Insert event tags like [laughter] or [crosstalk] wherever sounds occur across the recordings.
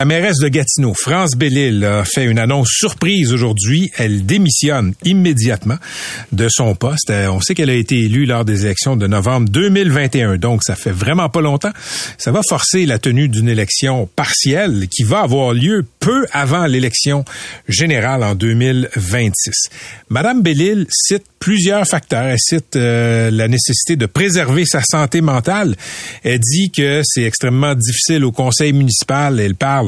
la mairesse de Gatineau, France Bellil, a fait une annonce surprise aujourd'hui. Elle démissionne immédiatement de son poste. Euh, on sait qu'elle a été élue lors des élections de novembre 2021, donc ça fait vraiment pas longtemps. Ça va forcer la tenue d'une élection partielle qui va avoir lieu peu avant l'élection générale en 2026. Madame Bellil cite plusieurs facteurs. Elle cite euh, la nécessité de préserver sa santé mentale. Elle dit que c'est extrêmement difficile au conseil municipal. Elle parle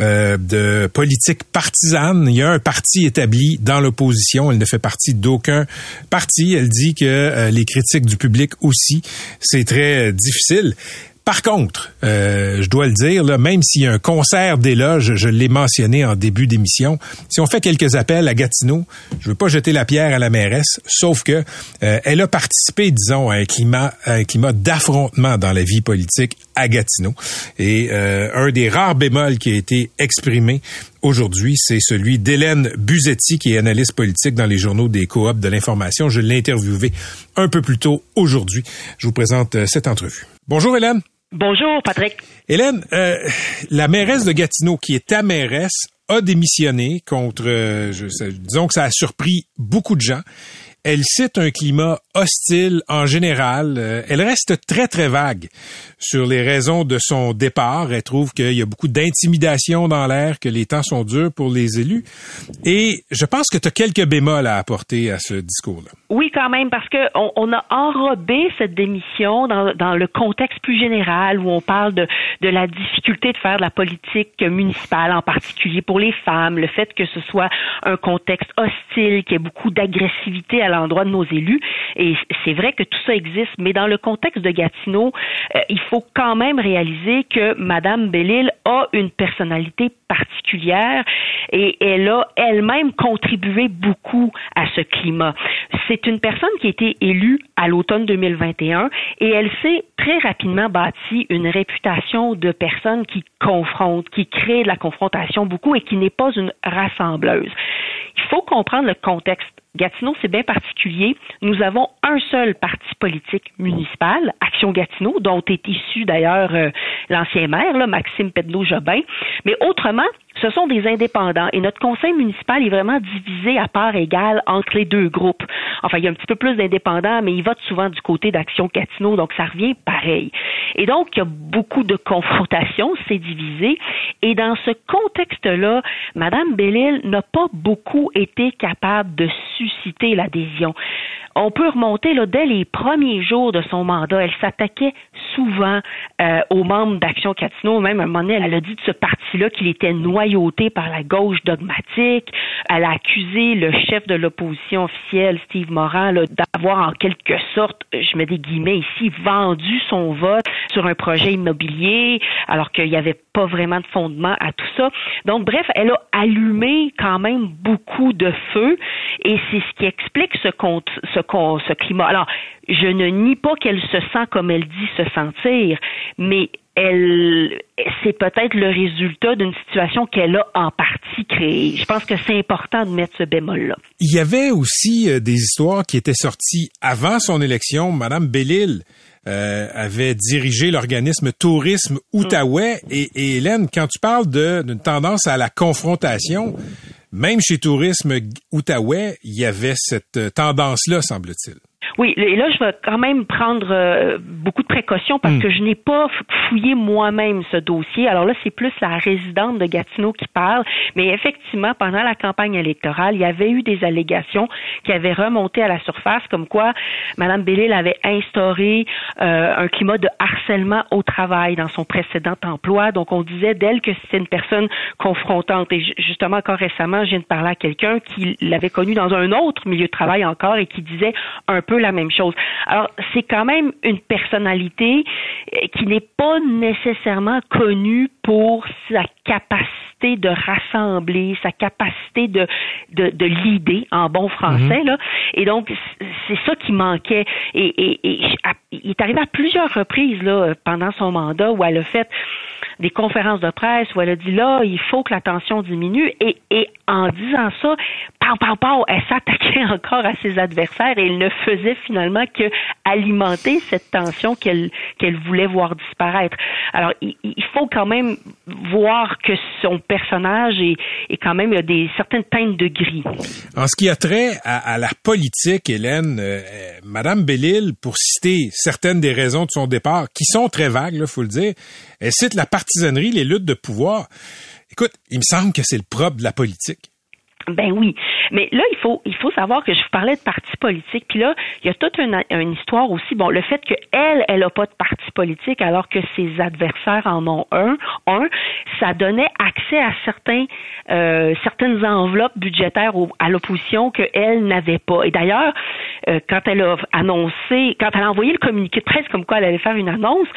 euh, de politique partisane. Il y a un parti établi dans l'opposition. Elle ne fait partie d'aucun parti. Elle dit que euh, les critiques du public aussi, c'est très difficile. Par contre, euh, je dois le dire, là, même s'il y a un concert d'éloges, je l'ai mentionné en début d'émission, si on fait quelques appels à Gatineau, je veux pas jeter la pierre à la mairesse, sauf que euh, elle a participé, disons, à un climat, un climat d'affrontement dans la vie politique à Gatineau. Et euh, un des rares bémols qui a été exprimé aujourd'hui, c'est celui d'Hélène Buzetti, qui est analyste politique dans les journaux des coops de l'information. Je l'ai interviewée un peu plus tôt aujourd'hui. Je vous présente cette entrevue. Bonjour Hélène. Bonjour, Patrick. Hélène, euh, la mairesse de Gatineau, qui est ta mairesse, a démissionné contre, euh, je, disons que ça a surpris beaucoup de gens. Elle cite un climat hostile en général. Euh, elle reste très, très vague sur les raisons de son départ. Elle trouve qu'il y a beaucoup d'intimidation dans l'air, que les temps sont durs pour les élus. Et je pense que tu as quelques bémols à apporter à ce discours-là. Oui, quand même, parce que on, a enrobé cette démission dans, le contexte plus général où on parle de, la difficulté de faire de la politique municipale, en particulier pour les femmes, le fait que ce soit un contexte hostile, qu'il y ait beaucoup d'agressivité à l'endroit de nos élus. Et c'est vrai que tout ça existe, mais dans le contexte de Gatineau, euh, faut quand même réaliser que Madame Bellil a une personnalité particulière et elle a elle-même contribué beaucoup à ce climat. C'est une personne qui a été élue à l'automne 2021 et elle s'est très rapidement bâti une réputation de personne qui confronte, qui crée de la confrontation beaucoup et qui n'est pas une rassembleuse. Il faut comprendre le contexte Gatineau, c'est bien particulier. Nous avons un seul parti politique municipal, Action Gatineau, dont est issu d'ailleurs euh, l'ancien maire, là, Maxime Pedneau-Jobin. Mais autrement, ce sont des indépendants et notre conseil municipal est vraiment divisé à part égale entre les deux groupes. Enfin, il y a un petit peu plus d'indépendants, mais ils votent souvent du côté d'Action Gatineau, donc ça revient pareil. Et donc, il y a beaucoup de confrontations, c'est divisé. Et dans ce contexte-là, Mme Bellil n'a pas beaucoup été capable de susciter l'adhésion on peut remonter là, dès les premiers jours de son mandat. Elle s'attaquait souvent euh, aux membres d'Action Catino. Même à un moment donné, elle a dit de ce parti-là qu'il était noyauté par la gauche dogmatique. Elle a accusé le chef de l'opposition officielle, Steve Morin, d'avoir en quelque sorte, je mets des guillemets ici, vendu son vote sur un projet immobilier, alors qu'il n'y avait pas vraiment de fondement à tout ça. Donc, bref, elle a allumé quand même beaucoup de feu et c'est ce qui explique ce, ce ce climat. Alors, je ne nie pas qu'elle se sent comme elle dit se sentir, mais elle, c'est peut-être le résultat d'une situation qu'elle a en partie créée. Je pense que c'est important de mettre ce bémol-là. Il y avait aussi euh, des histoires qui étaient sorties avant son élection. Madame Bellil euh, avait dirigé l'organisme Tourisme Outaouais. Et, et, Hélène, quand tu parles d'une tendance à la confrontation, même chez Tourisme Outaouais, il y avait cette euh, tendance-là, semble-t-il. Oui, et là, je vais quand même prendre euh, beaucoup de précautions parce hmm. que je n'ai pas fouillé moi-même ce dossier. Alors là, c'est plus la résidente de Gatineau qui parle, mais effectivement, pendant la campagne électorale, il y avait eu des allégations qui avaient remonté à la surface, comme quoi Mme Bellil avait instauré euh, un climat de harcèlement au travail dans son précédent emploi. Donc, on disait d'elle que c'était une personne confrontante. Et justement, encore récemment, je viens de parler à quelqu'un qui l'avait connue dans un autre milieu de travail encore et qui disait un peu la même chose. Alors, c'est quand même une personnalité euh, qui n'est pas nécessairement connue pour sa capacité de rassembler, sa capacité de, de, de l'idée en bon français. Mhm. Là. Et donc, c'est ça qui manquait. Et, et, et, il est arrivé à plusieurs reprises là, pendant son mandat où elle a fait des conférences de presse où elle a dit là, il faut que la tension diminue. Et, et en disant ça, elle s'attaquait [laughs] encore à ses adversaires et elle ne faisait finalement que alimenter cette tension qu'elle qu'elle voulait voir disparaître. Alors, il, faut quand même voir que son personnage est, est quand même il y a des certaines teintes de gris. En ce qui a trait à, la politique, Hélène, euh, Madame Bellil, pour citer certaines des raisons de son départ, qui sont très vagues, il faut le dire, elle cite la partisanerie, les luttes de pouvoir. Écoute, il me semble que c'est le propre de la politique. Ben oui, mais là il faut il faut savoir que je vous parlais de parti politique, puis là il y a toute une, une histoire aussi. Bon, le fait que elle elle a pas de parti politique alors que ses adversaires en ont un, un, ça donnait accès à certains euh, certaines enveloppes budgétaires à l'opposition que elle n'avait pas. Et d'ailleurs, euh, quand elle a annoncé, quand elle a envoyé le communiqué de presse comme quoi elle allait faire une annonce,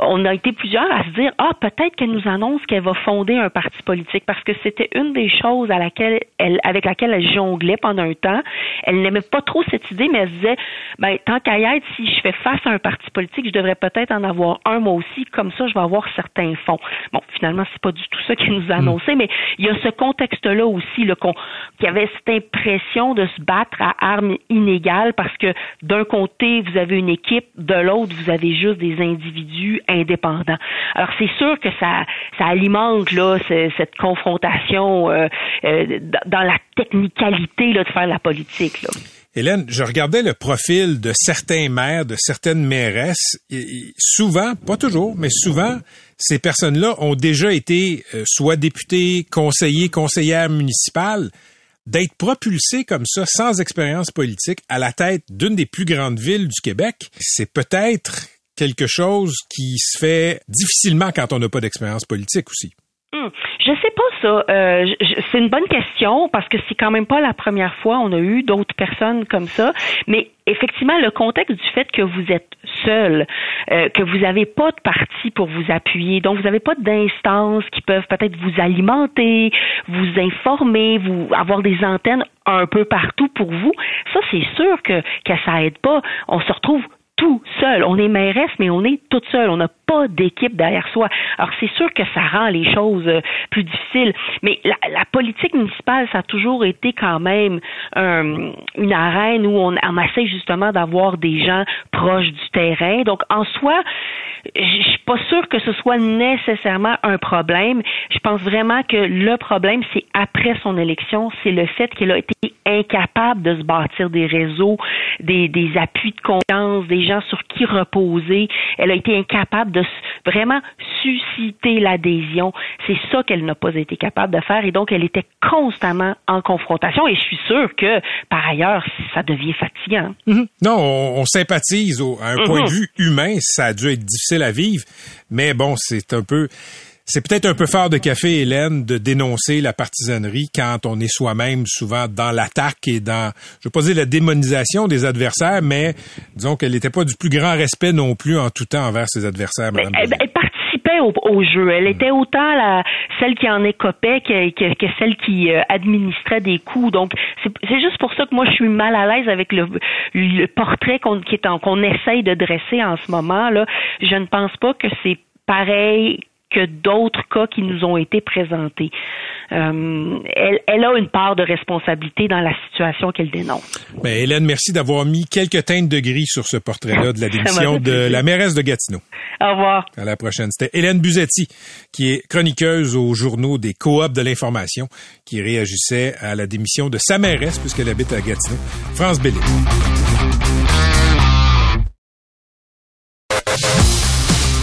on a été plusieurs à se dire ah peut-être qu'elle nous annonce qu'elle va fonder un parti politique parce que c'était une des choses à laquelle elle avec laquelle elle jonglait pendant un temps. Elle n'aimait pas trop cette idée, mais elle se disait, ben, tant qu'à y être, si je fais face à un parti politique, je devrais peut-être en avoir un moi aussi, comme ça, je vais avoir certains fonds. Bon, finalement, c'est pas du tout ça qu'elle nous a hmm. annoncé, mais il y a ce contexte-là aussi, le qu'il y avait cette impression de se battre à armes inégales parce que d'un côté, vous avez une équipe, de l'autre, vous avez juste des individus indépendants. Alors, c'est sûr que ça, ça alimente là, cette confrontation euh, euh, dans la là, de faire la politique. Là. Hélène, je regardais le profil de certains maires, de certaines mairesses. souvent, pas toujours, mais souvent, ces personnes-là ont déjà été euh, soit députés, conseillers, conseillères municipales. D'être propulsés comme ça, sans expérience politique, à la tête d'une des plus grandes villes du Québec, c'est peut-être quelque chose qui se fait difficilement quand on n'a pas d'expérience politique aussi. Hmm. Je sais pas Euh, c'est une bonne question parce que c'est quand même pas la première fois on a eu d'autres personnes comme ça. Mais effectivement, le contexte du fait que vous êtes seul, euh, que vous n'avez pas de parti pour vous appuyer, donc vous n'avez pas d'instances qui peuvent peut-être vous alimenter, vous informer, vous avoir des antennes un peu partout pour vous. Ça, c'est sûr que que ça aide pas. On se retrouve tout seul. On est mairesse, mais on est toute seule. On n'a pas d'équipe derrière soi. Alors, c'est sûr que ça rend les choses euh, plus difficiles. Mais la, politique municipale, ça a toujours été quand même une arène où on, on essaie justement d'avoir des gens proches du terrain. Donc, en soi, je suis pas sûre que ce soit nécessairement un problème. Je pense vraiment que le problème, c'est après son élection, c'est le fait qu'elle a été incapable de se bâtir des réseaux, des, des appuis de confiance, des gens sur qui reposer. Elle a été incapable de vraiment susciter l'adhésion. C'est ça qu'elle n'a pas été capable de faire et donc elle était constamment en confrontation et je suis sûre que par ailleurs, ça devient fatigant. Mhm. Non, on, sympathise à un point de vue humain, ça a dû être difficile à vivre. Mais bon, c'est un peu... C'est peut-être un peu fort de café, Hélène, de dénoncer la partisanerie quand on est soi-même souvent dans l'attaque et dans, je veux pas dire la démonisation des adversaires, mais disons qu'elle n'était pas du plus grand respect non plus en tout temps envers ses adversaires, Madame. Elle, participait au, jeu. Elle était autant la, celle qui en écopait que, que, celle qui euh, administrait des coups. Donc, c'est juste pour ça que moi, je suis mal à l'aise avec le, le portrait qu'on qu'on essaye de dresser en ce moment. là. Je ne pense pas que c'est pareil que d'autres cas qui nous ont été présentés. Euh, elle, elle, a une part de responsabilité dans la situation qu'elle dénonce. Ben, Hélène, merci d'avoir mis quelques teintes de gris sur ce portrait-là de la [laughs] démission de la mairesse de Gatineau. Au revoir. À la prochaine. C'était Hélène Buzetti, qui est chroniqueuse aux journaux des coops de l'information, qui réagissait à la démission de sa mairesse, puisqu'elle habite à Gatineau, France Bellé.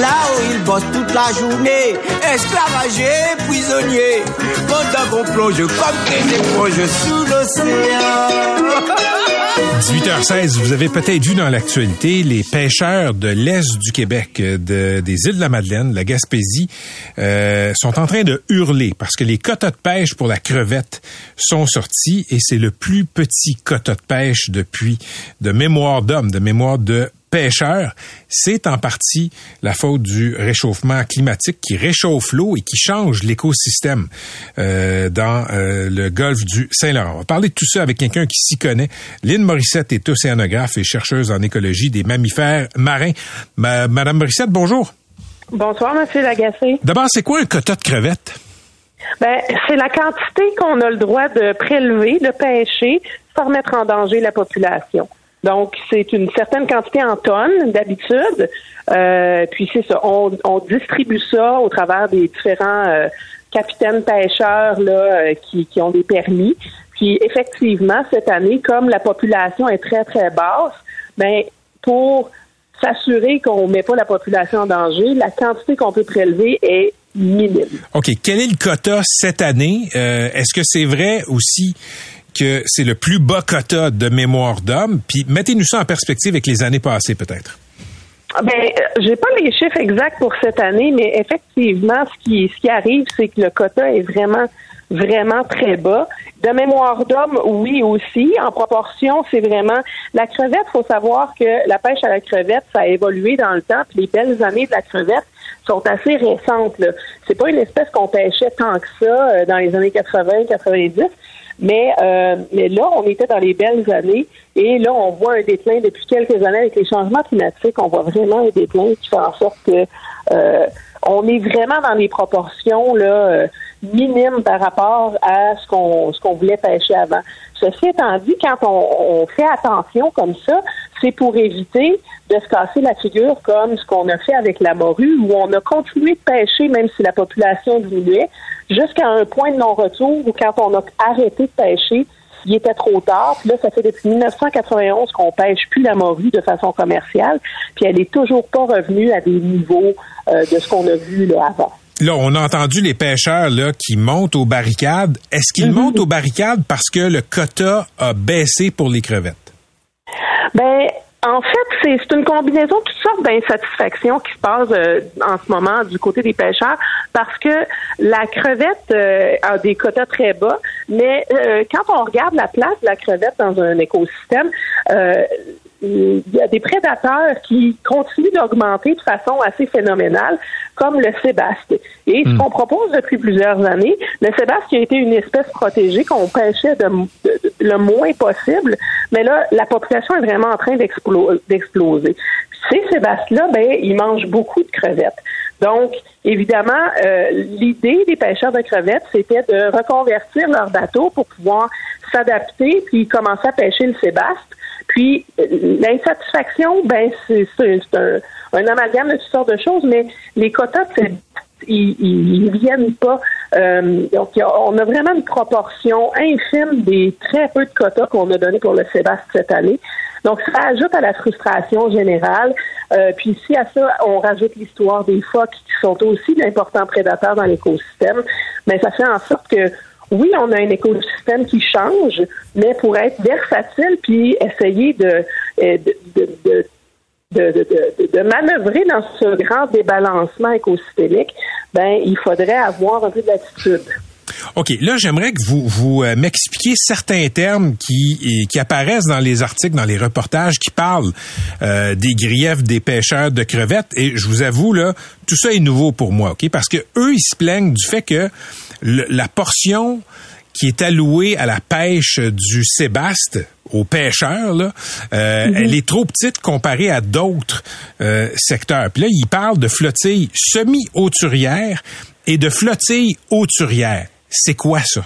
Là où il bosse toute la journée, esclavagé, prisonnier, pendant qu'on plonge comme sous l'océan. 18h16, vous avez peut-être vu dans l'actualité les pêcheurs de l'Est du Québec, de, des îles de la Madeleine, la Gaspésie, euh, sont en train de hurler parce que les quotas de pêche pour la crevette sont sortis et c'est le plus petit quota de pêche depuis de mémoire d'homme, de mémoire de pêcheurs, c'est en partie la faute du réchauffement climatique qui réchauffe l'eau et qui change l'écosystème euh, dans euh, le golfe du Saint-Laurent. On va parler de tout ça avec quelqu'un qui s'y connaît. Lynn Morissette est océanographe et chercheuse en écologie des mammifères marins. Madame Morissette, bonjour. Bonsoir, Monsieur Lagacé. D'abord, c'est quoi un quota de crevettes? Ben, c'est la quantité qu'on a le droit de prélever, de pêcher, sans remettre en danger la population. Donc, c'est une certaine quantité en tonnes d'habitude. Euh, puis c'est ça, on, distribue ça au travers des différents euh, capitaines pêcheurs là, euh, qui, qui ont des permis. Puis effectivement, cette année, comme la population est très, très basse, ben pour s'assurer qu'on ne met pas la population en danger, la quantité qu'on peut prélever est minime. OK. Quel est le quota cette année? Est-ce que c'est vrai aussi que c'est le plus bas quota de mémoire d'homme. Puis mettez-nous ça en perspective avec les années passées, peut-être. Ben, euh, j'ai pas les chiffres exacts pour cette année, mais effectivement, ce qui, ce qui arrive, c'est que le quota est vraiment, vraiment très bas. De mémoire d'homme, oui aussi. En proportion, c'est vraiment la crevette. Faut savoir que la pêche à la crevette, ça a évolué dans le temps. Puis les belles années de la crevette sont assez récentes. C'est pas une espèce qu'on pêchait tant que ça euh, dans les années 80, 90. Mais, euh, mais là, on était dans les belles années et là, on voit un déclin depuis quelques années avec les changements climatiques. On voit vraiment un déclin qui fait en sorte que euh, on est vraiment dans des proportions là, euh, minimes par rapport à ce qu'on ce qu'on voulait pêcher avant. Ceci étant dit, quand on, fait attention comme ça, c'est pour éviter de se casser la figure comme ce qu'on a fait avec la morue, où on a continué de pêcher même si la population diminuait, jusqu'à un point de non-retour où quand on a arrêté de pêcher, il était trop tard. Puis là, ça fait depuis 1991 qu'on pêche plus la morue de façon commerciale. Puis elle est toujours pas revenue à des niveaux euh, de ce qu'on a vu là avant. Là, on a entendu les pêcheurs là, qui montent aux barricades. Est-ce qu'ils mm-hmm. montent aux barricades parce que le quota a baissé pour les crevettes? Ben, en fait, c'est une combinaison de toutes sortes d'insatisfactions qui se passe euh, en ce moment du côté des pêcheurs parce que la crevette euh, a des quotas très bas, mais euh, quand on regarde la place de la crevette dans un écosystème, il y a des prédateurs qui continuent d'augmenter de façon assez phénoménale, comme le sébaste. Et ce hmm. qu'on propose depuis plusieurs années, le sébaste qui a été une espèce protégée qu'on pêchait de, le moins possible, mais là, la population est vraiment en train d'exploser. Ces sébastes-là, ben, ils mangent beaucoup de crevettes. Donc, évidemment, euh, l'idée des pêcheurs de crevettes, c'était de reconvertir leur bateau pour pouvoir s'adapter puis commencer à pêcher le sébaste. Puis l'insatisfaction, ben c'est un, un, amalgame de toutes sortes de choses, mais les quotas, ils, ils, viennent pas. Euh, donc, on a vraiment une proportion infime des très peu de quotas qu'on a donnés pour le Sébastien cette année. Donc, ça ajoute à la frustration générale. Euh, puis, si à ça, on rajoute l'histoire des phoques qui sont aussi d'importants prédateurs dans l'écosystème, mais ben, ça fait en sorte que oui, on a un écosystème qui change, mais pour être versatile puis essayer de, euh, de, de, de de, manœuvrer dans ce grand débalancement écosystémique, ben il faudrait avoir un peu d'attitude. OK, là j'aimerais que vous vous euh, m'expliquiez certains termes qui qui apparaissent dans les articles, dans les reportages qui parlent euh, des griefs des pêcheurs de crevettes. Et je vous avoue là, tout ça est nouveau pour moi, OK? Parce que eux ils se plaignent du fait que la portion qui est allouée à la pêche du sébaste aux pêcheurs, là, euh, mhm. elle est trop petite comparée à d'autres euh, secteurs. Puis là, il parle de flottilles semi-hauturières et de flottilles hauturières. C'est quoi ça?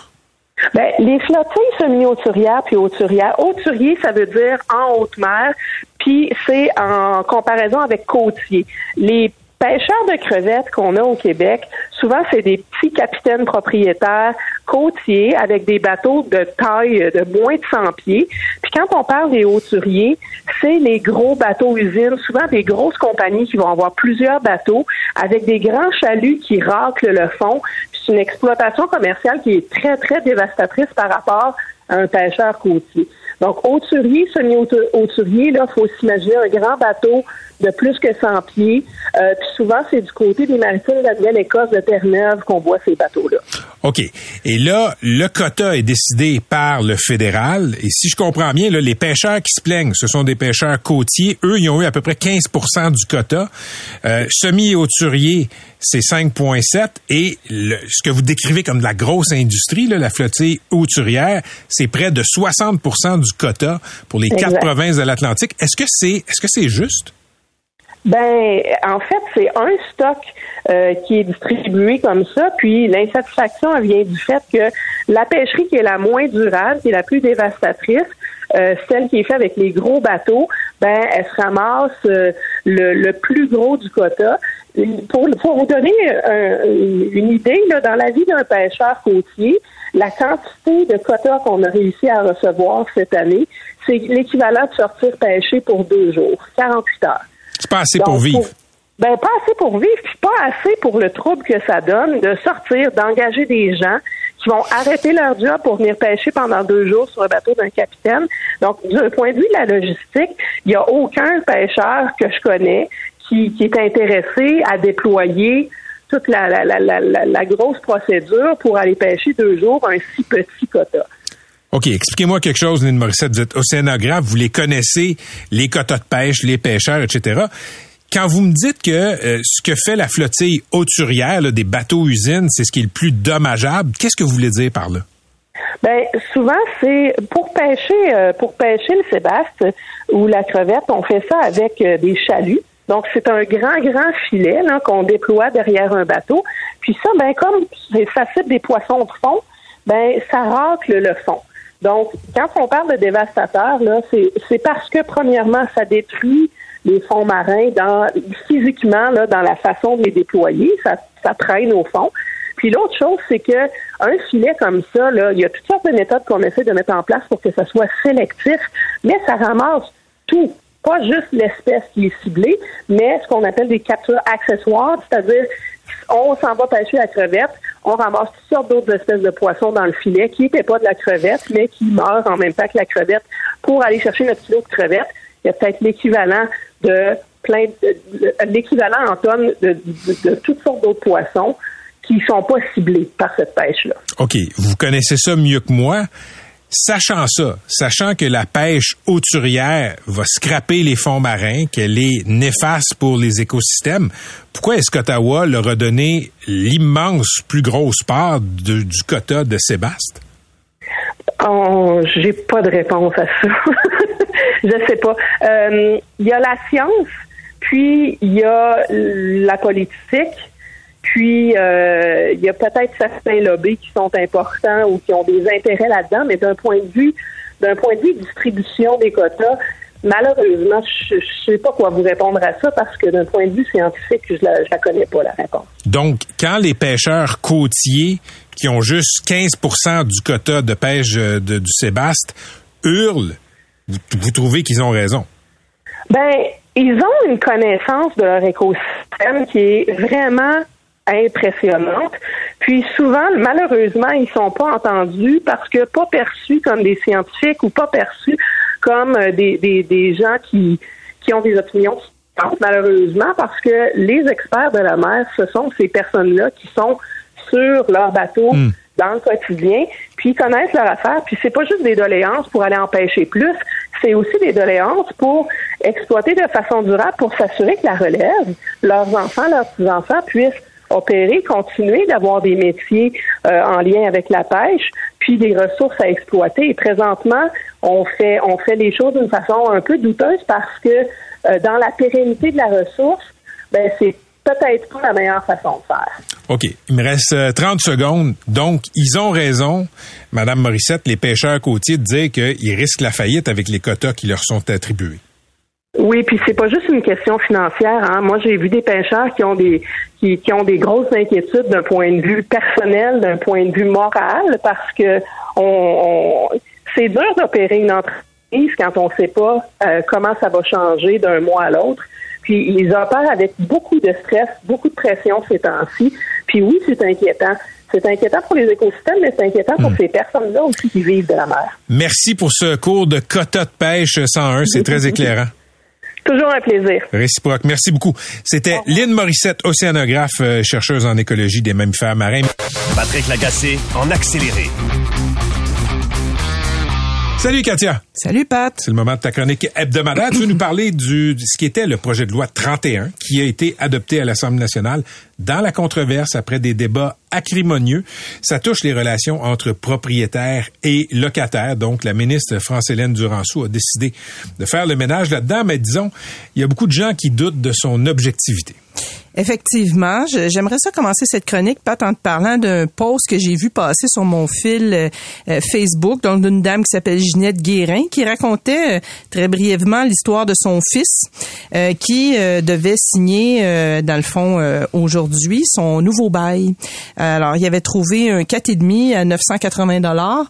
Ben, les flottilles semi-hauturières puis hauturières, hauturier, ça veut dire en haute mer, puis c'est en comparaison avec côtier. Les pêcheurs de crevettes qu'on a au Québec, souvent c'est des petits capitaines propriétaires côtiers avec des bateaux de taille de moins de 100 pieds. Puis quand on parle des hauturiers, c'est les gros bateaux usines, souvent des grosses compagnies qui vont avoir plusieurs bateaux avec des grands chaluts qui raclent le fond. c'est une exploitation commerciale qui est très très dévastatrice par rapport à un pêcheur côtier. Donc, hauturier, semi-hauturier, là, faut s'imaginer un grand bateau de plus que 100 pieds. Euh, puis souvent, c'est du côté des maritimes de la Nouvelle-Écosse, de Terre-Neuve, qu'on voit ces bateaux-là. OK. Et là, le quota est décidé par le fédéral. Et si je comprends bien, là, les pêcheurs qui se plaignent, ce sont des pêcheurs côtiers. Eux, ils ont eu à peu près 15% du quota. Euh, semi-hauturier, c'est 5,7. Et ce que vous décrivez comme de la grosse industrie, là, la flottille hauturière, c'est près de 60% du quota pour les quatre provinces de l'Atlantique. Est-ce que c'est est-ce que c'est juste? Ben, en fait, c'est un stock euh, qui est distribué comme ça, puis l'insatisfaction vient du fait que la pêcherie qui est la moins durable, qui est la plus dévastatrice, euh, celle qui est faite avec les gros bateaux, ben, elle se ramasse euh, le, plus gros du quota. Pour, pour vous donner une idée, là, dans la vie d'un pêcheur côtier, la quantité de quotas qu'on a réussi à recevoir cette année, c'est l'équivalent de sortir pêcher pour deux jours, 48 heures. C'est pas assez pour vivre. ben, pas assez pour vivre, puis pas assez pour le trouble que ça donne de sortir, d'engager des gens qui vont arrêter leur job pour venir pêcher pendant deux jours sur un bateau d'un capitaine. Donc, d'un point de vue de la logistique, il n'y a aucun pêcheur que je connais qui, qui est intéressé à déployer toute la, la, la, la, grosse procédure pour aller pêcher deux jours un si petit quota. OK, expliquez-moi quelque chose, Lynn Morissette. Vous êtes océanographe, vous les connaissez, les quotas de pêche, les pêcheurs, etc. Quand vous me dites que euh, ce que fait la flottille hauturière, des bateaux-usines, c'est ce qui est le plus dommageable, qu'est-ce que vous voulez dire par là? Ben souvent c'est pour pêcher euh, pour pêcher le sébaste ou la crevette, on fait ça avec euh, des chaluts. Donc, c'est un grand, grand filet qu'on déploie derrière un bateau. Puis ça, ben comme ça cite des poissons de fond, ben ça racle le fond. Donc, quand on parle de dévastateur, c'est parce que premièrement, ça détruit les fonds marins dans physiquement dans la façon de les déployer, ça, traîne au fond. Puis l'autre chose, c'est que un filet comme ça, il y a toutes sortes de méthodes qu'on essaie de mettre en place pour que ça soit sélectif, mais ça ramasse tout pas juste l'espèce qui est ciblée, mais ce qu'on appelle des captures accessoires, c'est-à-dire on s'en va pêcher la crevette, on ramasse toutes sortes d'autres espèces de poissons dans le filet qui n'étaient pas de la crevette, mais qui meurent en même temps que la crevette pour aller chercher notre kilo de crevette. Il y a peut-être l'équivalent de plein l'équivalent en tonnes de, de toutes sortes d'autres poissons qui sont pas ciblés par cette pêche-là. OK. Vous connaissez ça mieux que moi. Sachant ça, sachant que la pêche hauturière va scraper les fonds marins, qu'elle est néfaste pour les écosystèmes, pourquoi est-ce qu'Ottawa leur a donné l'immense plus grosse part du quota de Sébaste? Oh, j'ai pas de réponse à ça. [laughs] Je sais pas. Il euh, y a la science, puis il y a la politique, puis, euh, il y a peut-être certains lobbies qui sont importants ou qui ont des intérêts là-dedans, mais d'un point de vue, d'un point de vue distribution des quotas, malheureusement, je ne sais pas quoi vous répondre à ça parce que d'un point de vue scientifique, je la, la connais pas la réponse. Donc, quand les pêcheurs côtiers qui ont juste 15% du quota de pêche euh, du Sébaste hurlent, vous trouvez qu'ils ont raison? Ben, ils ont une connaissance de leur écosystème qui est vraiment impressionnante. Puis souvent, malheureusement, ils sont pas entendus parce que pas perçus comme des scientifiques ou pas perçus comme euh, des, des, des gens qui, qui ont des opinions malheureusement parce que les experts de la mer, ce sont ces personnes-là qui sont sur leur bateau hmm. dans le quotidien, puis ils connaissent leur affaire, puis c'est pas juste des doléances pour aller en pêcher plus, c'est aussi des doléances pour exploiter de façon durable pour s'assurer que la relève, leurs enfants, leurs petits-enfants puissent opérer, continuer d'avoir des métiers euh, en lien avec la pêche, puis des ressources à exploiter. Et présentement, on fait on fait les choses d'une façon un peu douteuse parce que euh, dans la pérennité de la ressource, ben c'est peut-être pas la meilleure façon de faire. OK. Il me reste 30 euh, secondes. Donc, ils ont raison, Madame Morissette, les pêcheurs côtiers, de dire qu'ils risquent la faillite avec les quotas qui leur sont attribués. Oui, puis c'est pas juste une question financière. Hein. Moi, j'ai vu des pêcheurs qui ont des qui, qui ont des grosses inquiétudes d'un point de vue personnel, d'un point de vue moral, parce que on, c'est dur d'opérer une entreprise quand on ne sait pas euh, comment ça va changer d'un mois à l'autre. Puis ils opèrent avec beaucoup de stress, beaucoup de pression ces temps-ci. Puis oui, c'est inquiétant. C'est inquiétant pour les écosystèmes, mais c'est inquiétant pour hmm. ces personnes-là aussi qui vivent de la mer. Merci pour ce cours de quota de pêche 101. C'est très éclairant. Toujours un plaisir. Réciproque. Merci beaucoup. C'était Lynn Morissette, océanographe, euh, chercheuse en écologie des mammifères marins. Patrick Lagacé, en accéléré. Salut Katia. Salut Pat. C'est le moment de ta chronique hebdomadaire. tu veux nous parler du, de ce qui était le projet de loi 31 qui a été adopté à l'Assemblée nationale dans la controverse après des débats acrimonieux. Ça touche les relations entre propriétaires et locataires. Donc, la ministre France-Hélène Duranceau a décidé de faire le ménage là-dedans, mais disons, il y a beaucoup de gens qui doutent de son objectivité. Effectivement, j'aimerais ça commencer cette chronique, Pat, en te parlant d'un post que j'ai vu passer sur mon fil euh, euh, Facebook, donc d'une dame qui s'appelle Ginette Guérin, qui racontait euh, très brièvement l'histoire de son fils, qui devait signer, dans le fond, aujourd'hui, son nouveau bail. alors, il avait trouvé un 4,5 à 980 dollars.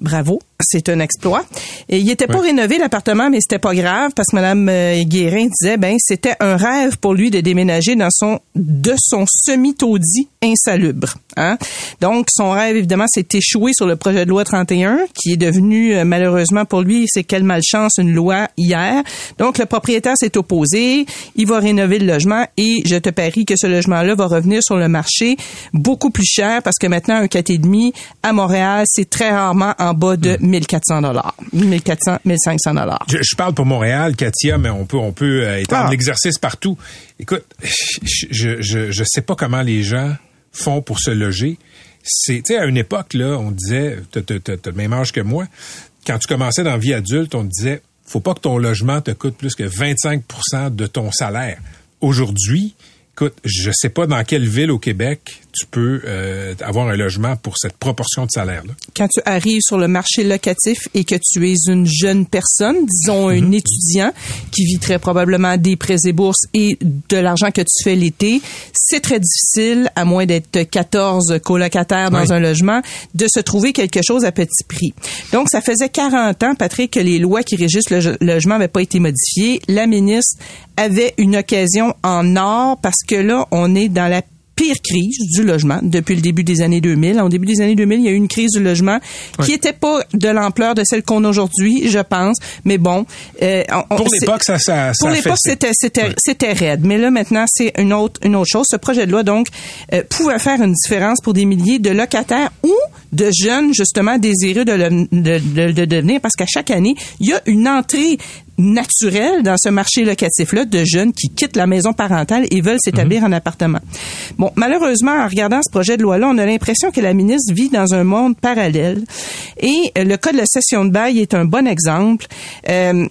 Bravo c'est un exploit. Et il était pas rénové l'appartement, mais c'était pas grave parce que Madame euh, Guérin disait ben c'était un rêve pour lui de déménager dans son de son semi-taudis insalubre. Hein? Donc son rêve évidemment s'est échoué sur le projet de loi 31 qui est devenu euh, malheureusement pour lui c'est quelle malchance une loi hier. Donc le propriétaire s'est opposé, il va rénover le logement et je te parie que ce logement-là va revenir sur le marché beaucoup plus cher parce que maintenant un 4,5 à Montréal c'est très rarement en bas de 1400 dollars, 1400, 1500 dollars. Je, parle pour Montréal, Katia, mais on peut on peut euh, étendre ah. l'exercice partout. Écoute, je, je je sais pas comment les gens font pour se loger. C'est, tu sais, à une époque là, on disait, t'as le même âge que moi. Quand tu commençais dans la vie adulte, on disait, faut pas que ton logement te coûte plus que 25% de ton salaire. Aujourd'hui, écoute, je sais pas dans quelle ville au Québec tu peux euh, avoir un logement pour cette proportion de salaire-là. Quand tu arrives sur le marché locatif et que tu es une jeune personne, disons un mhm. étudiant qui vit très probablement des prêts et bourses et de l'argent que tu fais l'été, c'est très difficile, à moins d'être 14 colocataires dans un logement, de se trouver quelque chose à petit prix. Donc, ça faisait 40 ans, Patrick, que les lois qui régissent le logement n'avaient pas été modifiées. La ministre avait une occasion en or parce que là, on est dans la pire crise du logement depuis le début des années 2000. Au début des années 2000, il y a eu une crise du logement qui était pas de l'ampleur de celle qu'on a aujourd'hui, je pense. Mais bon, euh, pour l'époque, ça, ça, pour l'époque, c'était c'était c'était raide. Mais là, maintenant, c'est une autre une autre chose. Ce projet de loi donc euh, pouvait faire une différence pour des milliers de locataires ou de jeunes justement désireux de, le, de, de devenir, parce qu'à chaque année, il y a une entrée naturel dans ce marché locatif-là de jeunes qui quittent la maison parentale et veulent s'établir mhm. en appartement. Bon, malheureusement, en regardant ce projet de loi-là, on a l'impression que la ministre vit dans un monde parallèle. Et euh, le cas de la session de bail est un bon exemple. Euh,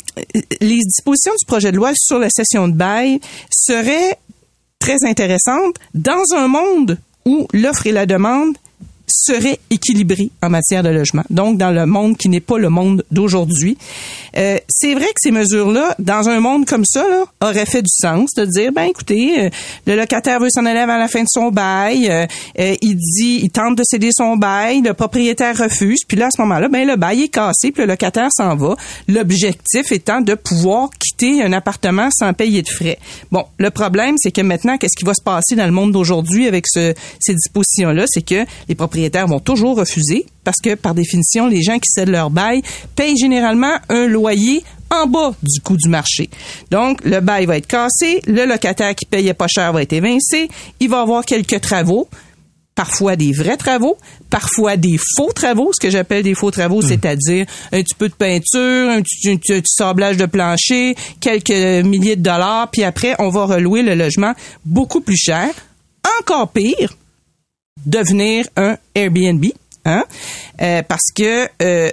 les dispositions du projet de loi sur la session de bail seraient très intéressantes dans un monde où l'offre et la demande serait équilibré en matière de logement. Donc, dans le monde qui n'est pas le monde d'aujourd'hui. Euh, c'est vrai que ces mesures-là, dans un monde comme ça, là, auraient fait du sens de dire, ben écoutez, euh, le locataire veut s'en aller à la fin de son bail, euh, il dit, il tente de céder son bail, le propriétaire refuse, puis là, à ce moment-là, ben le bail est cassé, puis le locataire s'en va. L'objectif étant de pouvoir quitter un appartement sans payer de frais. Bon, le problème, c'est que maintenant, qu'est-ce qui va se passer dans le monde d'aujourd'hui avec ce, ces dispositions-là? C'est que les propriétaires propriétaires vont toujours refuser parce que, par définition, les gens qui cèdent leur bail payent généralement un loyer en bas du coût du marché. Donc, le bail va être cassé, le locataire qui payait pas cher va être évincé, il va avoir quelques travaux, parfois des vrais travaux, parfois des faux travaux, ce que j'appelle des faux travaux, hmm. c'est-à-dire un petit peu de peinture, un petit, sablage de plancher, quelques milliers de dollars, puis après, on va relouer le logement beaucoup plus cher. Encore pire, devenir un Airbnb, hein? Euh, parce que euh,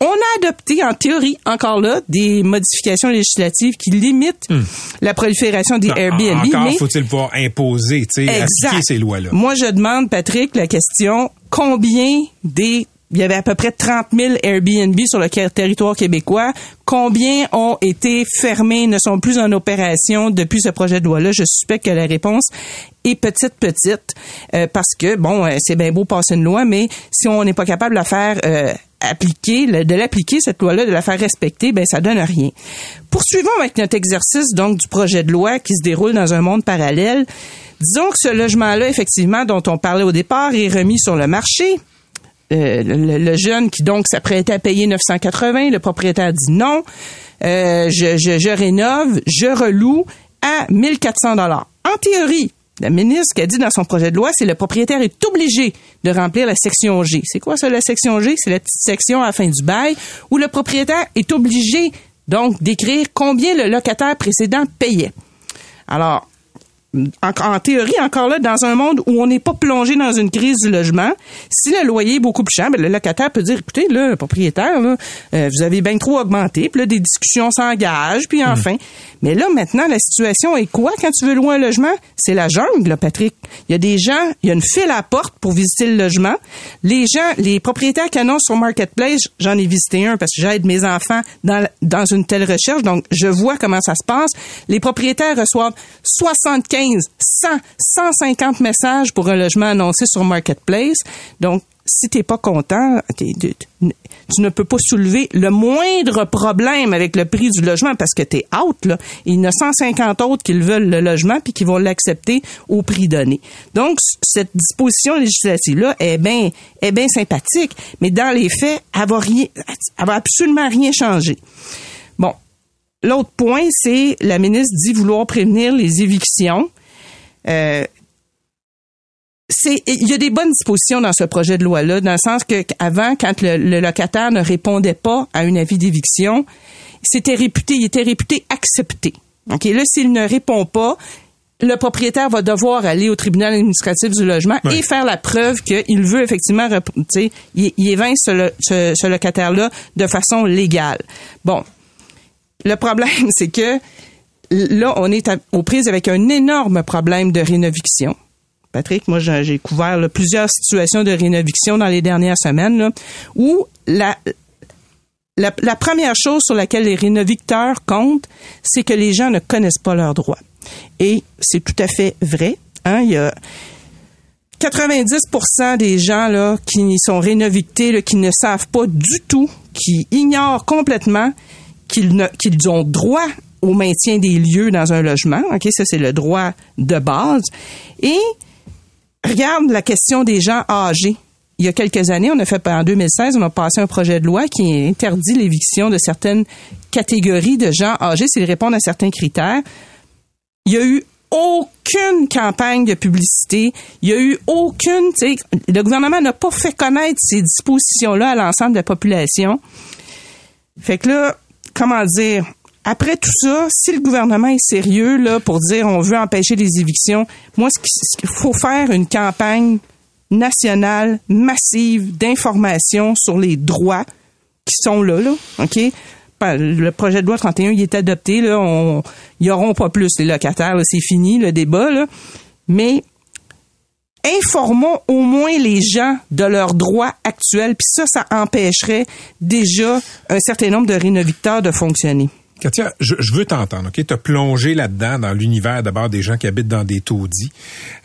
on a adopté, en théorie, encore là, des modifications législatives qui limitent hmm. la prolifération des Airbnb. Encore faut-il pouvoir imposer, tu sais, appliquer ces lois-là. Moi, je demande, Patrick, la question combien des il y avait à peu près 30 000 Airbnb sur le territoire québécois. Combien ont été fermés, ne sont plus en opération depuis ce projet de loi-là? Je suspecte que la réponse est petite, petite, euh, parce que, bon, euh, c'est bien beau passer une loi, mais si on n'est pas capable de la faire euh, appliquer, de l'appliquer, cette loi-là, de la faire respecter, ben ça donne rien. Poursuivons avec notre exercice, donc, du projet de loi qui se déroule dans un monde parallèle. Disons que ce logement-là, effectivement, dont on parlait au départ, est remis sur le marché euh, le, jeune qui donc s'apprêtait à payer 980, le propriétaire dit non, euh, je, je, rénove, je reloue à 1400 dollars. En théorie, La ministre, qui a dit dans son projet de loi, c'est le propriétaire est obligé de remplir la section G. C'est quoi ça, la section G? C'est la petite section à la fin du bail où le propriétaire est obligé, donc, d'écrire combien le locataire précédent payait. Alors, en, en, théorie, encore là, dans un monde où on n'est pas plongé dans une crise du logement, si le loyer est beaucoup plus cher, ben, le locataire peut dire, écoutez, là, le propriétaire, là, euh, vous avez bien trop augmenté, puis là, des discussions s'engagent, puis enfin. Mais là, maintenant, la situation est quoi quand tu veux louer un logement? C'est la jungle, là, Patrick. Il y a des gens, il y a une file à la porte pour visiter le logement. Les gens, les propriétaires qui annoncent sur Marketplace, j'en ai visité un parce que j'aide mes enfants dans, dans une telle recherche, donc je vois comment ça se passe. Les propriétaires reçoivent 75 100, 150 messages pour un logement annoncé sur Marketplace. Donc, si t'es pas content, tu ne peux pas soulever le moindre problème avec le prix du logement parce que tu es out. Il y en a 150 autres qui veulent le logement puis qui vont l'accepter au prix donné. Donc, cette disposition législative-là est bien est bien sympathique, mais dans les faits, elle va, va absolument rien changer. L'autre point, c'est la ministre dit vouloir prévenir les évictions. Euh, c'est il y a des bonnes dispositions dans ce projet de loi là dans le sens que avant quand le, le locataire ne répondait pas à un avis d'éviction c'était réputé il était réputé accepté. Ok là s'il ne répond pas le propriétaire va devoir aller au tribunal administratif du logement et faire la preuve qu'il veut effectivement rep- tu sais, il, il évince ce, ce- ce locataire là de façon légale. Bon le problème [laughs] c'est que là on est aux prises avec un énorme problème de rénoviction Patrick, moi j'ai couvert plusieurs situations de rénoviction dans les dernières semaines où la, première chose sur laquelle les rénovicteurs comptent, c'est que les gens ne connaissent pas leurs droits. Et c'est tout à fait vrai. Hein, il y a 90% des gens qui sont rénovictés, qui ne savent pas du tout, qui ignorent complètement qu'ils ont droit au maintien des lieux dans un logement. Ok, ça c'est le droit de base. Et regarde la question des gens âgés. Il y a quelques années, on a fait en 2016, on a passé un projet de loi qui interdit l'éviction de certaines catégories de gens âgés s'ils répondent à certains critères. Il y a eu aucune campagne de publicité. Il y a eu aucune, le gouvernement n'a pas fait connaître ces dispositions-là à l'ensemble de la population. Fait que là, comment dire, après tout ça, si le gouvernement est sérieux là pour dire on veut empêcher les évictions, moi ce qui- ce qu'il faut faire une campagne nationale massive d'information sur les droits qui sont là là, OK? Pas- le projet de loi 31 il est adopté là, on ils auront pas plus les locataires, c'est fini le débat là. Mais informons au moins les gens de leurs droits actuels, puis ça, ça empêcherait déjà un certain nombre de rénovicteurs de fonctionner. Katia, je, je veux t'entendre, OK? T'as plongé là-dedans, dans l'univers d'abord des gens qui habitent dans des taudis.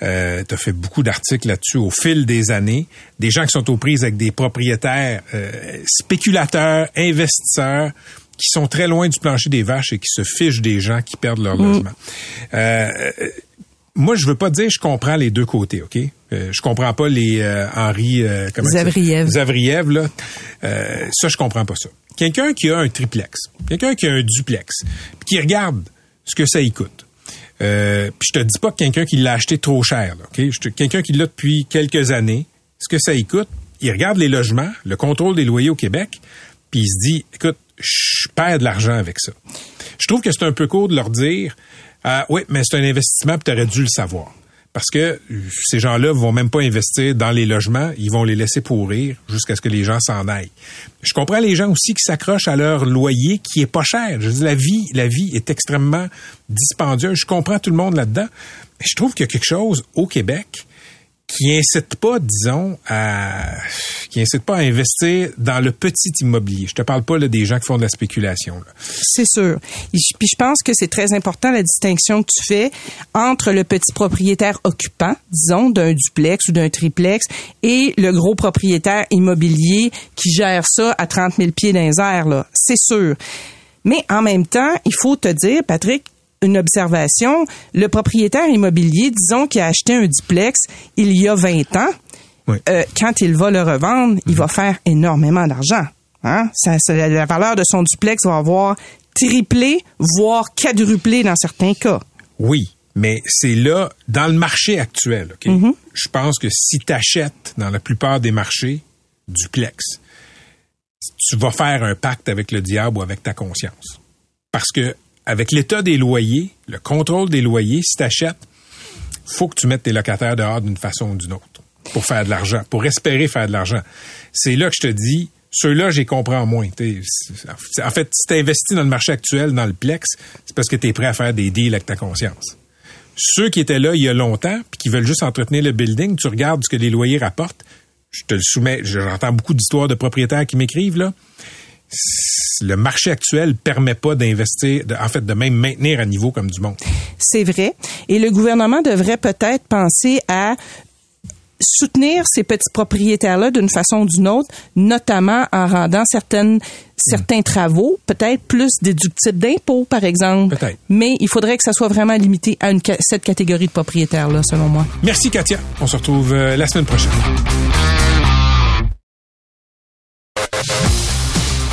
Euh, T'as fait beaucoup d'articles là-dessus au fil des années. Des gens qui sont aux prises avec des propriétaires euh, spéculateurs, investisseurs, qui sont très loin du plancher des vaches et qui se fichent des gens qui perdent leur logement. Euh, moi, je veux pas dire je comprends les deux côtés, OK? Euh, je comprends pas les euh, Henri... Euh, comment Zavriev. Zavriev, là. Euh, ça, je comprends pas ça. Quelqu'un qui a un triplex, quelqu'un qui a un duplex, puis qui regarde ce que ça y coûte. Euh, puis je te dis pas que quelqu'un qui l'a acheté trop cher, là, OK? Quelqu'un qui l'a depuis quelques années, ce que ça y coûte, il regarde les logements, le contrôle des loyers au Québec, puis il se dit, écoute, je perds de l'argent avec ça. Je trouve que c'est un peu court de leur dire, ah, oui, mais c'est un investissement, tu aurais dû le savoir. Parce que euh, ces gens-là vont même pas investir dans les logements, ils vont les laisser pourrir jusqu'à ce que les gens s'en aillent. Je comprends les gens aussi qui s'accrochent à leur loyer qui est pas cher. Je la vie, la vie est extrêmement dispendieuse. Je comprends tout le monde là-dedans. Je trouve qu'il y a quelque chose au Québec qui incite pas, disons, à qui incite pas à investir dans le petit immobilier. Je te parle pas là, des gens qui font de la spéculation. C'est sûr. Et Puis je pense que c'est très important la distinction que tu fais entre le petit propriétaire occupant, disons, d'un duplex ou d'un triplex, et le gros propriétaire immobilier qui gère ça à 30 000 pieds dans les airs. C'est sûr. Mais en même temps, il faut te dire, Patrick, une observation, le propriétaire immobilier, disons, qui a acheté un duplex il y a 20 ans, Oui. euh, quand il va le revendre, il va faire énormément d'argent. Hein? Ça, ça- la- valeur de son duplex va avoir triplé, voire quadruplé dans certains cas. Oui, Mais c'est là, dans le marché actuel? Mm-hmm. Je pense que si tu achètes dans la plupart des marchés duplex, tu vas faire un pacte avec le diable ou avec ta conscience. Parce que avec l'état des loyers, le contrôle des loyers, si tu achètes, faut que tu mettes tes locataires dehors d'une façon ou d'une autre pour faire de l'argent, pour espérer faire de l'argent. C'est là que je te dis, ceux-là, j'y comprends moins. En fait, si tu investis dans le marché actuel, dans le Plex, c'est parce que tu es prêt à faire des deals avec ta conscience. Ceux qui étaient là il y a longtemps, puis qui veulent juste entretenir le building, tu regardes ce que les loyers rapportent, je te le soumets, j'entends beaucoup d'histoires de propriétaires qui m'écrivent, là. Le marché actuel permet pas d'investir, en fait, de même maintenir à niveau comme du monde. C'est vrai. Et le gouvernement devrait peut-être penser à soutenir ces petits propriétaires-là d'une façon ou d'une autre, notamment en rendant certaines certains travaux, peut-être plus déductibles d'impôts, par exemple. Peut-être. Mais il faudrait que ça soit vraiment limité à une, cette catégorie de propriétaires-là, selon moi. Merci, Katia. On se retrouve euh, la semaine prochaine.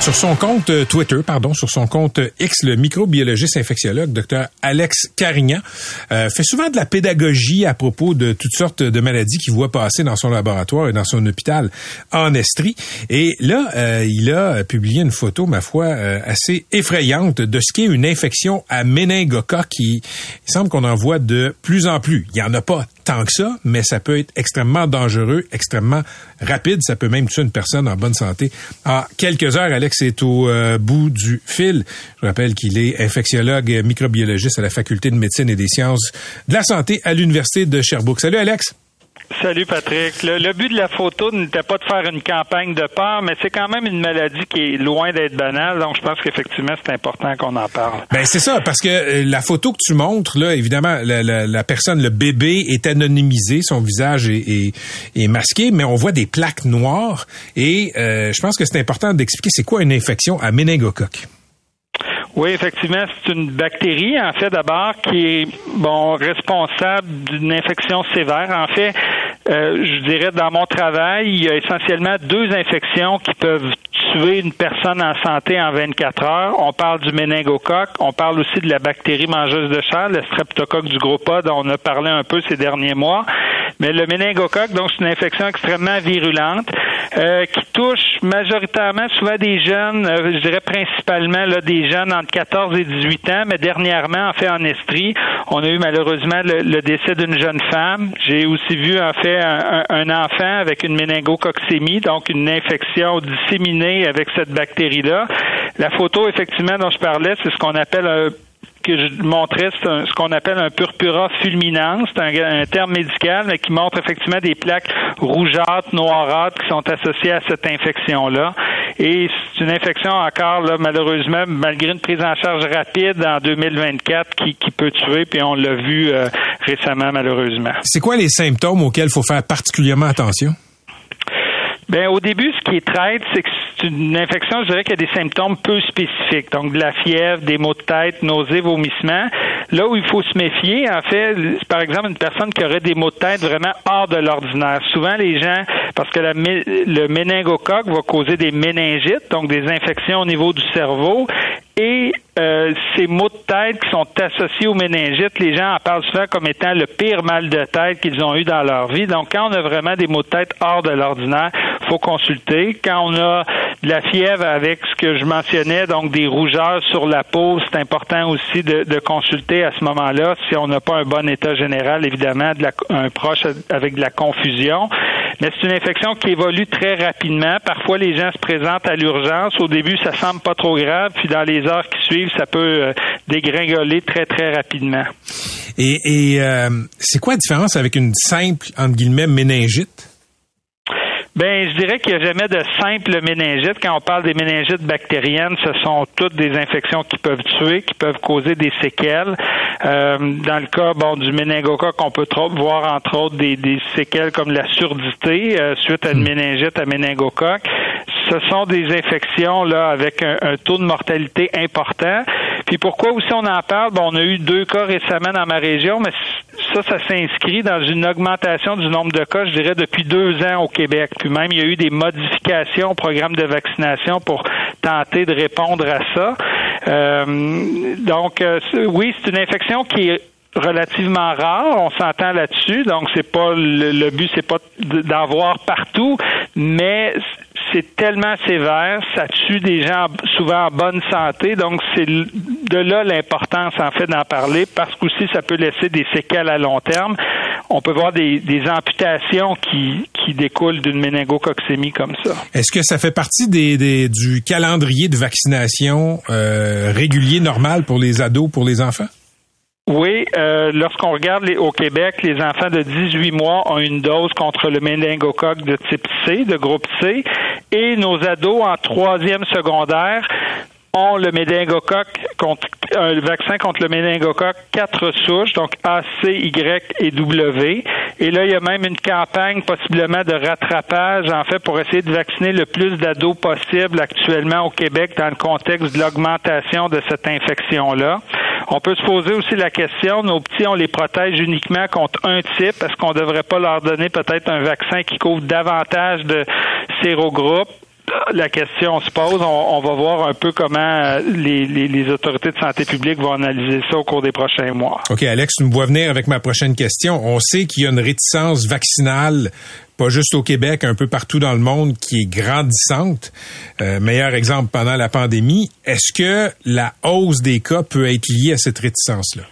Sur son compte euh, Twitter, pardon, sur son compte euh, X, le microbiologiste infectiologue Dr Alex Carignan euh, fait souvent de la pédagogie à propos de toutes sortes de maladies qu'il voit passer dans son laboratoire et dans son hôpital en Estrie. Et là, il a publié une photo, ma foi, assez effrayante de ce qu'est une infection à méningocoque qui il semble qu'on en voit de plus en plus. Il y en a pas tant que ça, mais ça peut être extrêmement dangereux, extrêmement rapide. Ça peut même tuer une personne en bonne santé en quelques heures. Alex est au euh, bout du fil. Je rappelle qu'il est infectiologue microbiologiste à la Faculté de médecine et des sciences de la santé à l'Université de Sherbrooke. Salut Alex. Salut Patrick. Le, but de la photo n'était pas de faire une campagne de peur, mais c'est quand même une maladie qui est loin d'être banale, donc je pense qu'effectivement c'est important qu'on en parle. Ben c'est ça, parce que euh, la photo que tu montres, là, évidemment, la, personne, le bébé est anonymisé, son visage est masqué, mais on voit des plaques noires. Et euh, je pense que c'est important d'expliquer c'est quoi une infection à méningocoque. Oui, effectivement, c'est une bactérie, en fait, d'abord, qui est bon responsable d'une infection sévère. En fait, euh, je dirais dans mon travail, il y a essentiellement deux infections qui peuvent tuer une personne en santé en 24 heures. On parle du méningocoque, on parle aussi de la bactérie mangeuse de chair, le streptocoque du gros dont on a parlé un peu ces derniers mois. Mais le méningocoque, donc, c'est une infection extrêmement virulente euh, qui touche majoritairement souvent des jeunes, euh, je dirais principalement là, des jeunes entre 14 et 18 ans, mais dernièrement, en fait, en Estrie, on a eu malheureusement le, le décès d'une jeune femme. J'ai aussi vu, en fait, un, un- enfant avec une méningococcémie, donc une infection disséminée avec cette bactérie-là. La photo, effectivement, dont je parlais, c'est ce qu'on appelle un que je montrais, c'est ce qu'on appelle un purpura fulminans. C'est un, un terme médical, mais qui montre effectivement des plaques rougeâtres, noirâtres qui sont associées à cette infection-là. Et c'est une infection encore, là, malheureusement, malgré une prise en charge rapide en 2024 qui, qui peut tuer, puis on l'a vu euh, récemment, malheureusement. C'est quoi les symptômes auxquels il faut faire particulièrement attention? Ben au début, ce qui est traite, c'est que c'est une infection, je dirais qu'il y a des symptômes peu spécifiques, donc de la fièvre, des maux de tête, nausées, vomissements. Là où il faut se méfier, en fait, c'est par exemple une personne qui aurait des maux de tête vraiment hors de l'ordinaire. Souvent, les gens, parce que la le méningocoque va causer des méningites, donc des infections au niveau du cerveau, et euh, ces maux de tête qui sont associés aux méningites, les gens en parlent souvent comme étant le pire mal de tête qu'ils ont eu dans leur vie. Donc, quand on a vraiment des maux de tête hors de l'ordinaire, faut consulter. Quand on a de la fièvre avec ce que je mentionnais, donc des rougeurs sur la peau, c'est important aussi de, de consulter à ce moment-là si on n'a pas un bon état général, évidemment, de la, un proche avec de la confusion. Mais c'est une infection qui évolue très rapidement. Parfois, les gens se présentent à l'urgence. Au début, ça semble pas trop grave, puis dans les heures qui suivent, ça peut euh, dégringoler très, très rapidement. Et, euh, c'est quoi la différence avec une simple, entre guillemets, méningite? Ben, je dirais qu'il n'y a jamais de simple méningite. Quand on parle des méningites bactériennes, ce sont toutes des infections qui peuvent tuer, qui peuvent causer des séquelles. Euh, dans le cas bon du méningocoque, on peut trop voir entre autres des, des séquelles comme la surdité euh, suite à une méningite à méningocoque. Ce sont des infections là avec un, taux de mortalité important. Puis pourquoi aussi on en parle? Bon, on a eu deux cas récemment dans ma région, mais ça, ça s'inscrit dans une augmentation du nombre de cas, je dirais, depuis deux ans au Québec. Puis même, il y a eu des modifications au programme de vaccination pour tenter de répondre à ça. donc, oui, c'est une infection qui est relativement rare, on s'entend là-dessus, donc c'est pas le, le but c'est pas d'en voir partout, mais c'est tellement sévère, ça tue des gens souvent en bonne santé, donc c'est de là l'importance en fait d'en parler parce qu'aussi ça peut laisser des séquelles à long terme. On peut voir des, amputations qui, qui découlent d'une méningococcémie comme ça. Est-ce que ça fait partie des, du calendrier de vaccination euh, régulier normal pour les ados, pour les enfants? Oui, euh, lorsqu'on regarde les, au Québec, les enfants de 18 mois ont une dose contre le méningocoque de type C, de groupe C, et nos ados en troisième secondaire ont le méningocoque un vaccin contre le méningocoque quatre souches, donc A, C, Y et W. Et là, il y a même une campagne possiblement de rattrapage, en fait, pour essayer de vacciner le plus d'ados possible actuellement au Québec dans le contexte de l'augmentation de cette infection-là. On peut se poser aussi la question, nos petits, on les protège uniquement contre un type. Est-ce qu'on ne devrait pas leur donner peut-être un vaccin qui couvre davantage de sérogroupes? la question se pose. On, va voir un peu comment euh, les, autorités de santé publique vont analyser ça au cours des prochains mois. OK, Alex, tu me vois venir avec ma prochaine question. On sait qu'il y a une réticence vaccinale pas juste au Québec, un peu partout dans le monde, qui est grandissante. Euh, meilleur exemple pendant la pandémie. Est-ce que la hausse des cas peut être liée à cette réticence-là?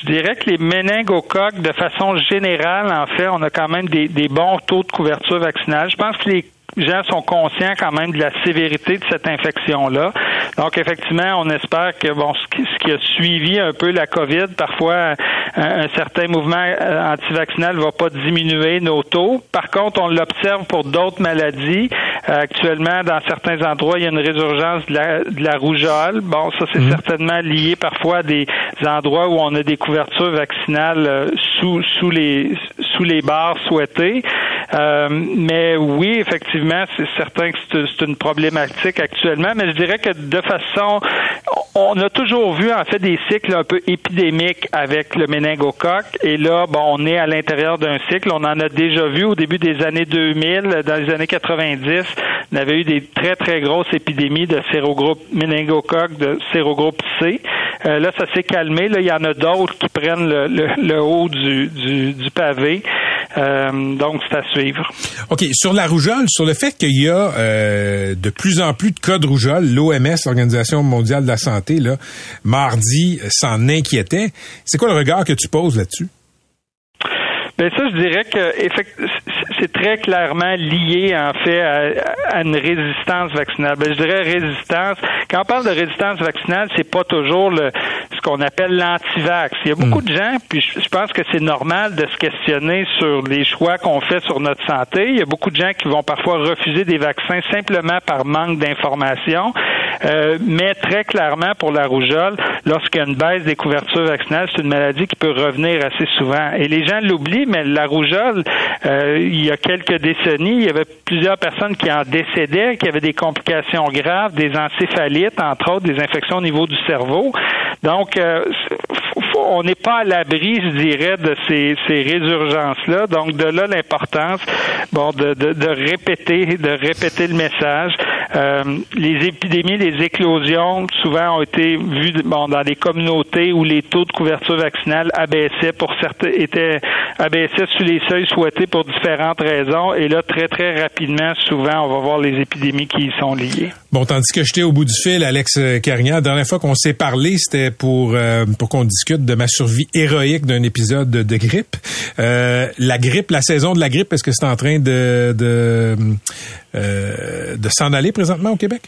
Je dirais que les méningocoques, de façon générale, en fait, on a quand même des, des bons taux de couverture vaccinale. Je pense que les gens sont conscients quand même de la sévérité de cette infection-là. Donc, effectivement, on espère que bon, ce qui, a suivi un peu la COVID, parfois un, certain mouvement euh, antivaccinal va pas diminuer nos taux. Par contre, on l'observe pour d'autres maladies. Euh, actuellement, dans certains endroits, il y a une résurgence de la, de la rougeole. Bon, ça, c'est mhm. certainement lié parfois à des endroits où on a des couvertures vaccinales euh, sous, sous les sous les barres souhaitées. mais oui, effectivement, c'est certain que c'est une problématique actuellement, mais je dirais que de façon, on a toujours vu en fait des cycles un peu épidémiques avec le méningocoque, et là, bon, on est à l'intérieur d'un cycle. On en a déjà vu au début des années 2000, dans les années 90, on avait eu des très très grosses épidémies de sérogroupe méningocoque, de sérogroupe C. Euh, là, ça s'est calmé. Là, il y en a d'autres qui prennent le, haut du, du pavé. Euh, donc, c'est à suivre. OK. Sur la rougeole, sur le fait qu'il y a euh, de plus en plus de cas de rougeole, l'OMS, l'Organisation mondiale de la santé, là, mardi, s'en inquiétait. C'est quoi le regard que tu poses là-dessus? Ben ça, je dirais que c'est très clairement lié en fait à, une résistance vaccinale. Ben, je dirais résistance. Quand on parle de résistance vaccinale, c'est pas toujours le, ce qu'on appelle l'antivax. Il y a beaucoup hmm. de gens, puis je, pense que c'est normal de se questionner sur les choix qu'on fait sur notre santé. Il y a beaucoup de gens qui vont parfois refuser des vaccins simplement par manque d'information. Euh, mais très clairement pour la rougeole, lorsqu'il y a une baisse des couvertures vaccinales, c'est une maladie qui peut revenir assez souvent. Et les gens l'oublient, mais la rougeole, euh, il y a quelques décennies, il y avait plusieurs personnes qui en décédaient, qui avaient des complications graves, des encéphalites, entre autres, des infections au niveau du cerveau. Donc, euh, on n'est pas à l'abri, je dirais, de ces, ces résurgences-là. Donc, de là l'importance, bon, de, répéter, de répéter le message. Euh, les épidémies, les éclosions, souvent ont été vues dans des communautés où les taux de couverture vaccinale abaissaient pour certains, étaient abaissaient sous les seuils souhaités pour différentes raisons. Et là, très, très rapidement, souvent, on va voir les épidémies qui y sont liées. Bon, tandis que j'étais au bout du fil, Alex Carignan, la dernière fois qu'on s'est parlé, c'était pour, euh, pour qu'on discute de ma survie héroïque d'un épisode de, grippe. Euh, la grippe, la saison de la grippe, est-ce que c'est en train de, de, euh, de s'en aller présentement au Québec?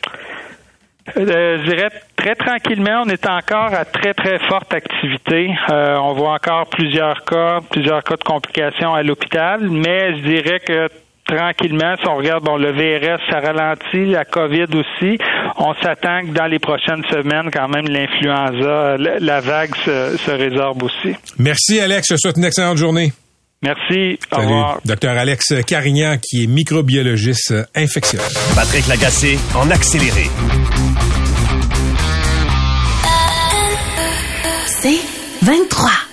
je dirais très tranquillement, on est encore à très très forte activité. on voit encore plusieurs cas, plusieurs cas de complications à l'hôpital, mais je dirais que tranquillement, si on regarde, bon, le VRS, ça ralentit, la COVID aussi. On s'attend que dans les prochaines semaines, quand même, l'influenza, la, vague se, résorbe aussi. Merci, Alex. Je te souhaite une excellente journée. Merci. Au revoir. Docteur Alex Carignan, qui est microbiologiste infectieux. Patrick Lagacé, en accéléré. C'est 23.